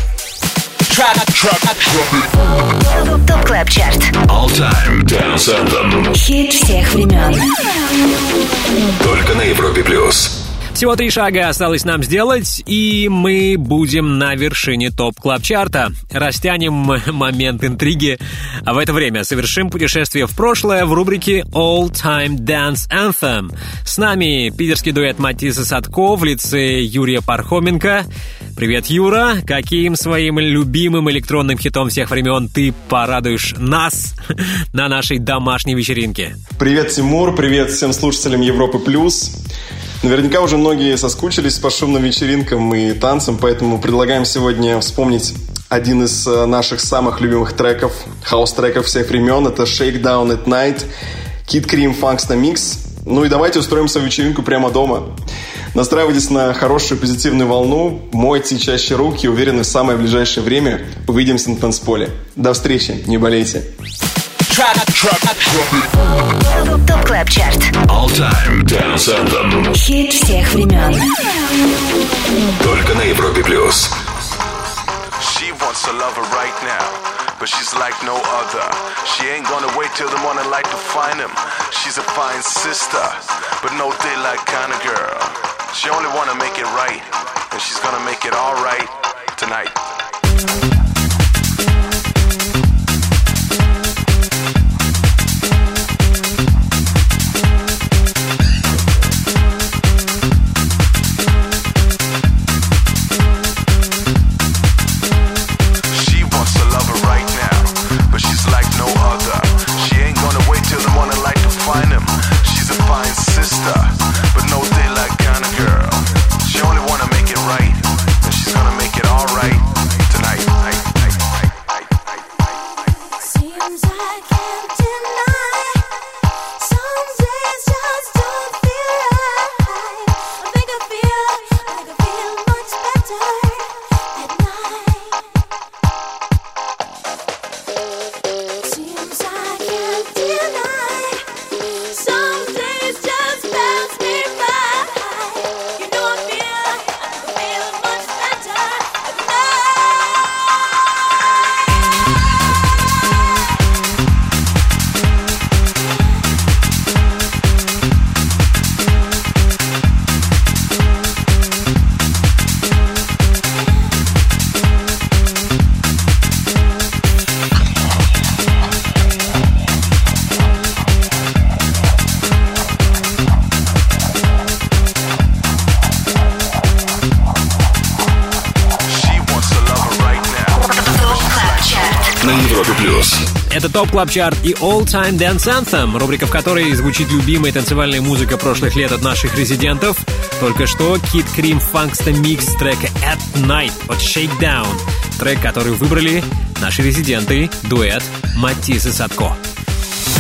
Speaker 7: Top Club Chart.
Speaker 5: All Time Dance Anthem.
Speaker 7: Хит всех времен.
Speaker 5: Только на Европе плюс.
Speaker 3: Всего три шага осталось нам сделать, и мы будем на вершине Top Club Chart а Растянем момент интриги, а в это время совершим путешествие в прошлое в рубрике All Time Dance Anthem. С нами питерский дуэт Матисса Садко в лице Юрия Пархоменко. Привет, Юра! Каким своим любимым электронным хитом всех времен ты порадуешь нас на нашей домашней вечеринке?
Speaker 17: Привет, Тимур, привет всем слушателям Европы Плюс. Наверняка уже многие соскучились по шумным вечеринкам и танцам, поэтому предлагаем сегодня вспомнить один из э, наших самых любимых треков, хаус-треков всех времен. Это Shakedown At Night, Kid Creme Funksta Mix. Ну и давайте устроим свою вечеринку прямо дома. Настраивайтесь на хорошую позитивную волну, мойте чаще руки, уверены, в самое ближайшее время увидимся на танцполе. До встречи, не болейте.
Speaker 7: ТОП Клаб Чарт.
Speaker 5: All Time Dance Anthem.
Speaker 7: Хит всех времен.
Speaker 5: Только на Европе плюс.
Speaker 18: She wants a lover right now, but she's like no other. She ain't gonna wait till the morning light to find him. She's a fine sister, but no daylight kind of girl. She only wanna make it right, and she's gonna make it all right tonight. Sister,
Speaker 3: Это Top Club Chart и All Time Dance Anthem, рубрика в которой звучит любимая танцевальная музыка прошлых лет от наших резидентов. Только что Kid Creme Funksta Mix с трека At Night от Shakedown. Трек, который выбрали наши резиденты, дуэт Матис и Садко.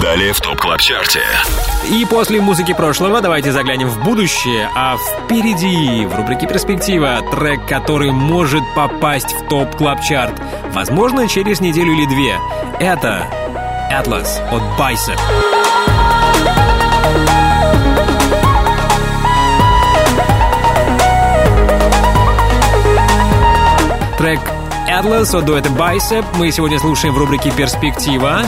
Speaker 5: Далее в Top Club Chart е.
Speaker 3: И после музыки прошлого давайте заглянем в будущее, а впереди в рубрике «Перспектива» трек, который может попасть в Top Club Chart возможно, через неделю или две. Это Atlas от Bicep. Трек Atlas от дуэта Bicep мы сегодня слушаем в рубрике «Перспектива».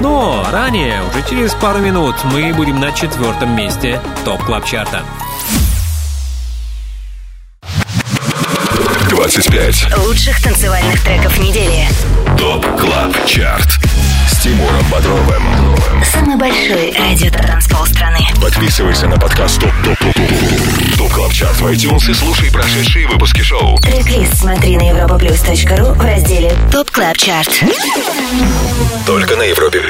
Speaker 3: Но ранее, уже через пару минут, мы будем на четвертом месте Top Club Chart а
Speaker 5: 25
Speaker 7: Лучших танцевальных треков недели.
Speaker 5: Top Club Chart. С Тимуром Бодровым.
Speaker 7: Самый большой радиотанцпол страны.
Speaker 5: Подписывайся на подкаст Top Top Top Top Top Club Chart в iTunes и слушай прошедшие выпуски шоу.
Speaker 7: Трек-лист смотри на europaplus.ru в разделе Top Club Chart.
Speaker 5: Только на Европе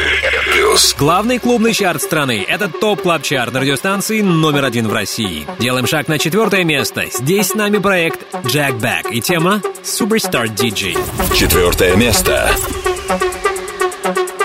Speaker 5: плюс.
Speaker 3: Главный клубный чарт страны — это топ клаб чарт на радиостанции номер один в России. Делаем шаг на четвертое место. Здесь с нами проект Jack Back и тема Superstar DJ.
Speaker 5: Четвертое место.
Speaker 19: Hey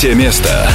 Speaker 12: Третье место.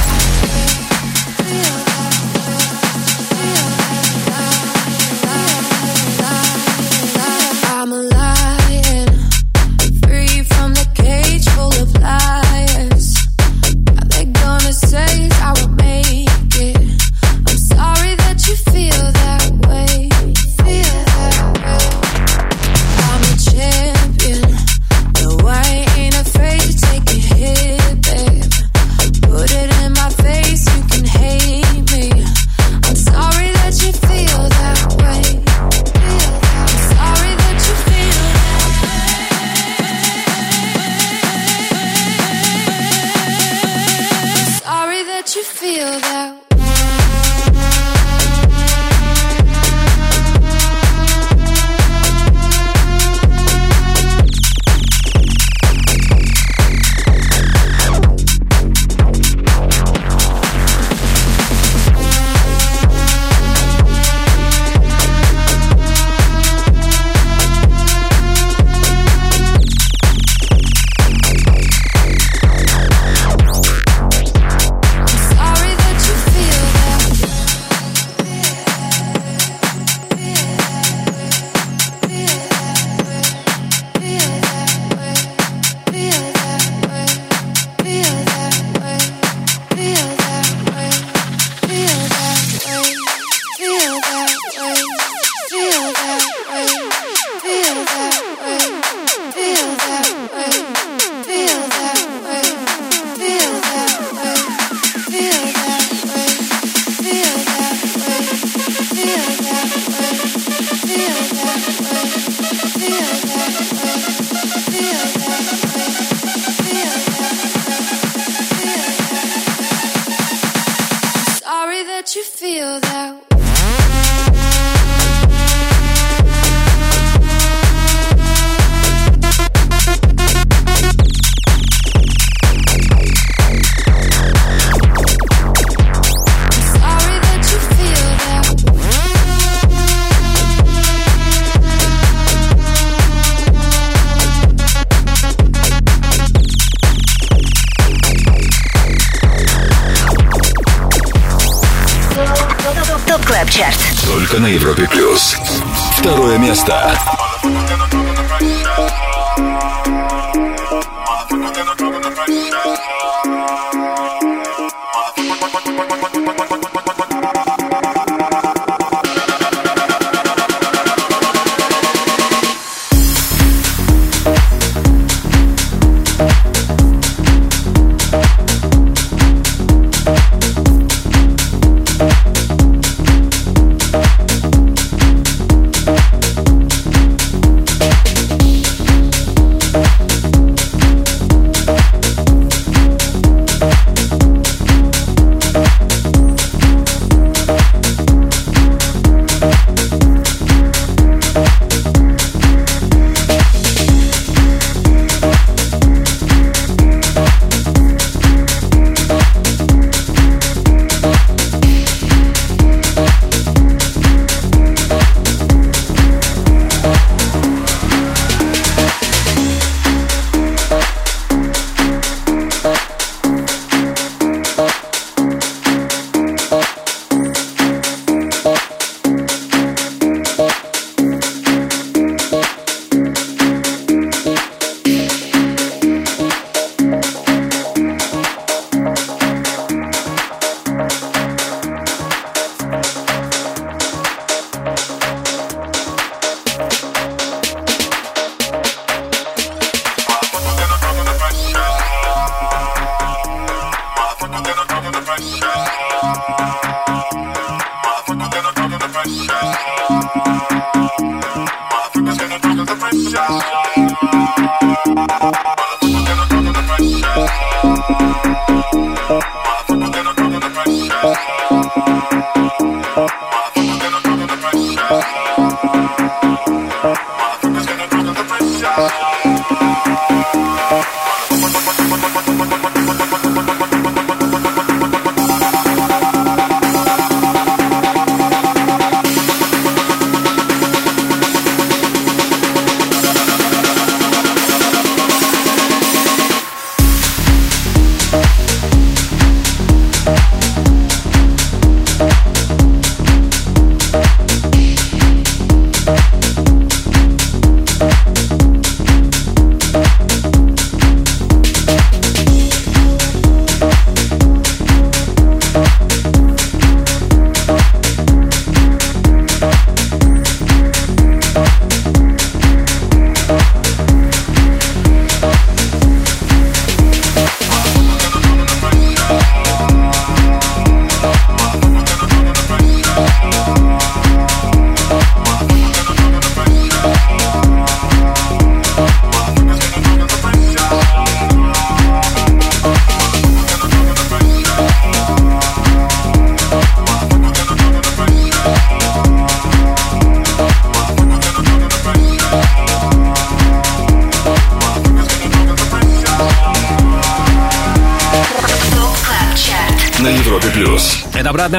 Speaker 3: Bye.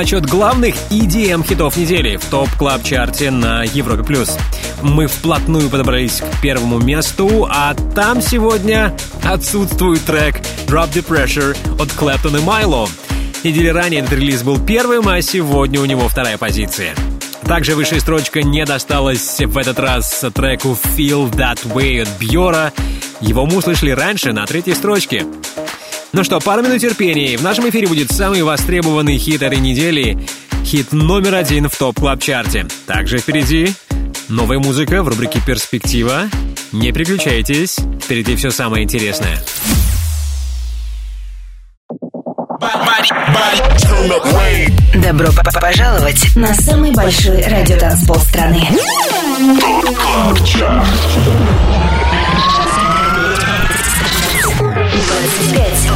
Speaker 3: Отчет главных EDM хитов недели в топ клаб чарте на Европе плюс. Мы вплотную подобрались к первому месту, а там сегодня отсутствует трек Drop the Pressure от Клэптон и Майло. Недели ранее этот релиз был первым, а сегодня у него вторая позиция. Также высшая строчка не досталась в этот раз треку Feel That Way от Бьора. Его мы услышали раньше на третьей строчке. Ну что, пару минут терпения. В нашем эфире будет самый востребованный хит этой недели. Хит номер один в топ клаб чарте Также впереди новая музыка в рубрике «Перспектива». Не переключайтесь, впереди все самое интересное.
Speaker 7: Добро п- п- пожаловать на самый большой радиотанцпол страны.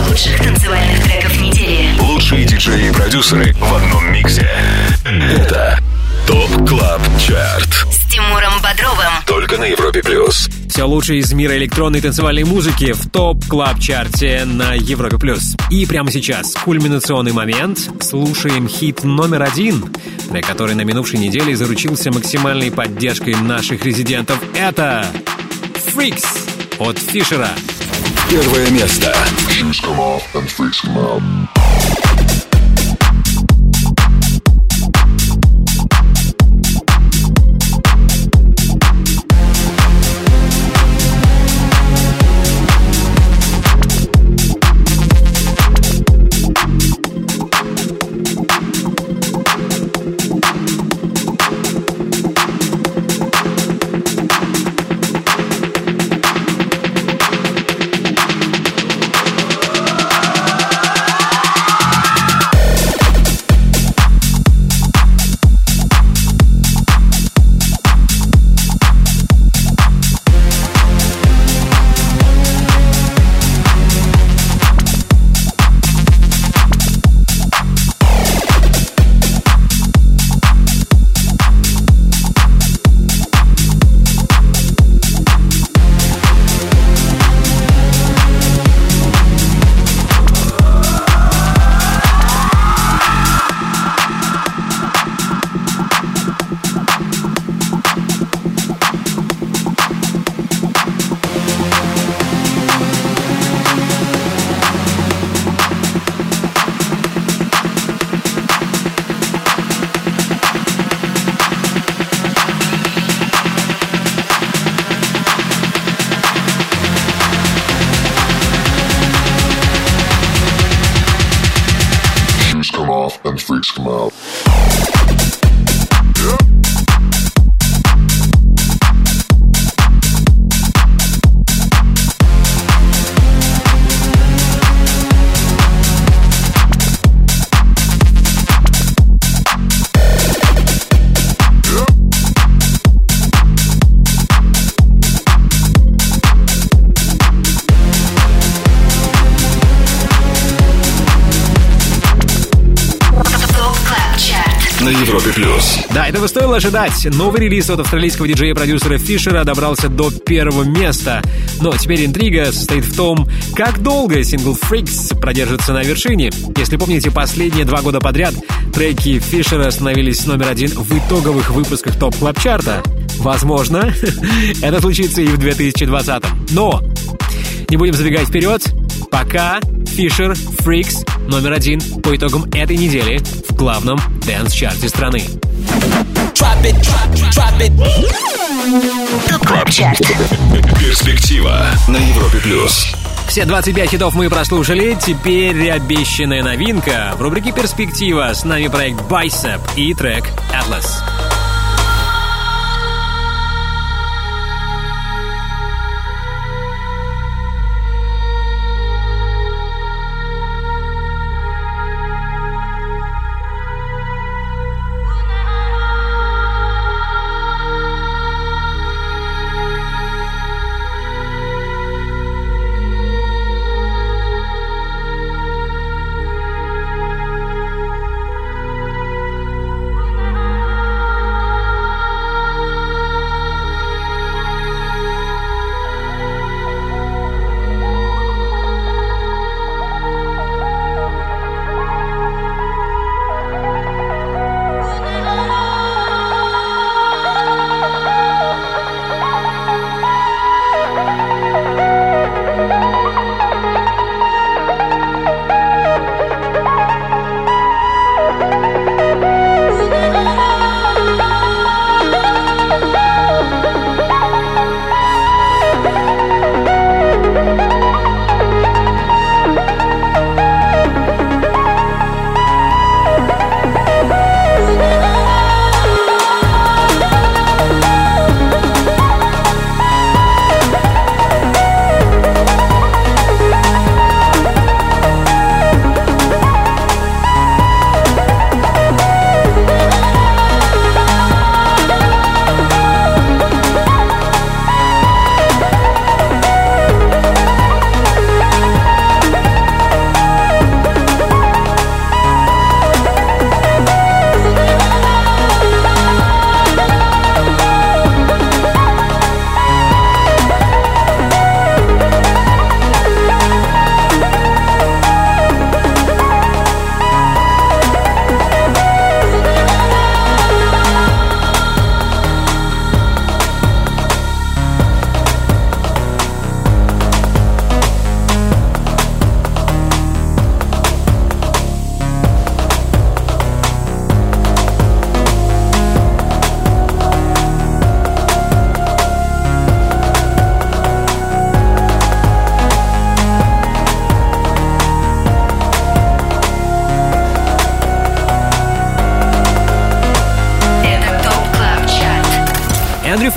Speaker 7: Лучших танцевальных треков недели.
Speaker 5: Лучшие диджеи и продюсеры в одном миксе. Это Top Club Chart.
Speaker 7: С Тимуром Бодровым.
Speaker 5: Только на Европе плюс.
Speaker 3: Все лучшее из мира электронной танцевальной музыки в Top Club Chart е на Европе плюс. И прямо сейчас кульминационный момент. Слушаем хит номер один, трек, который на минувшей неделе заручился максимальной поддержкой наших резидентов. Это Freaks от Фишера.
Speaker 5: Первое место.
Speaker 3: Этого стоило ожидать. Новый релиз от австралийского диджея-продюсера Фишера добрался до первого места. Но теперь интрига состоит в том, как долго сингл Freaks продержится на вершине. Если помните, последние два года подряд треки Фишера становились номер один в итоговых выпусках топ клаб чарта Возможно, это случится и в 2020 Но не будем забегать вперед. Пока Фишер Freaks номер один по итогам этой недели в главном dance -чарте страны.
Speaker 7: Top Club Chart.
Speaker 5: Перспектива на Европе плюс.
Speaker 3: Все 25 хитов мы прослушали, теперь обещанная новинка. В рубрике «Перспектива» с нами проект Bicep и трек Atlas.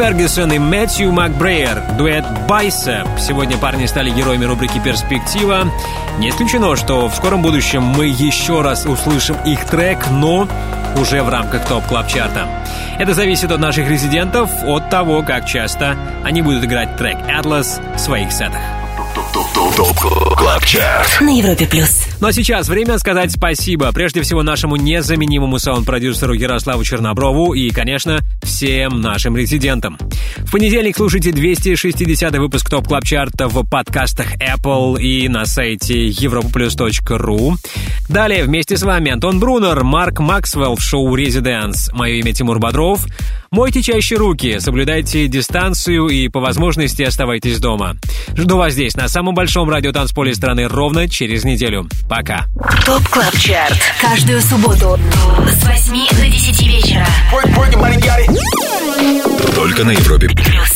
Speaker 3: Фергюсон и Мэтью Макбрейер, дуэт «Bicep». Сегодня парни стали героями рубрики «Перспектива». Не исключено, что в скором будущем мы еще раз услышим их трек, но уже в рамках Top Club Chart а. Это зависит от наших резидентов, от того, как часто они будут играть трек «Atlas» в своих сетах.
Speaker 5: Top Club Chart
Speaker 7: На Европе плюс.
Speaker 3: Ну а сейчас время сказать спасибо. Прежде всего нашему незаменимому саунд-продюсеру Ярославу Черноброву и, конечно, всем нашим резидентам. В понедельник слушайте 260 выпуск Top Club Chart а в подкастах Apple и на сайте europaplus.ru. Далее вместе с вами Антон Брунер, Марк Максвелл в шоу «ResiDANCE». Мое имя Тимур Бодров. Мойте чаще руки, соблюдайте дистанцию и по возможности оставайтесь дома. Жду вас здесь, на самом большом радиотанцполе страны, ровно через неделю. Пока.
Speaker 7: Top Club Chart. Каждую субботу с 8 до 10 вечера.
Speaker 5: Только на Европе
Speaker 7: Плюс.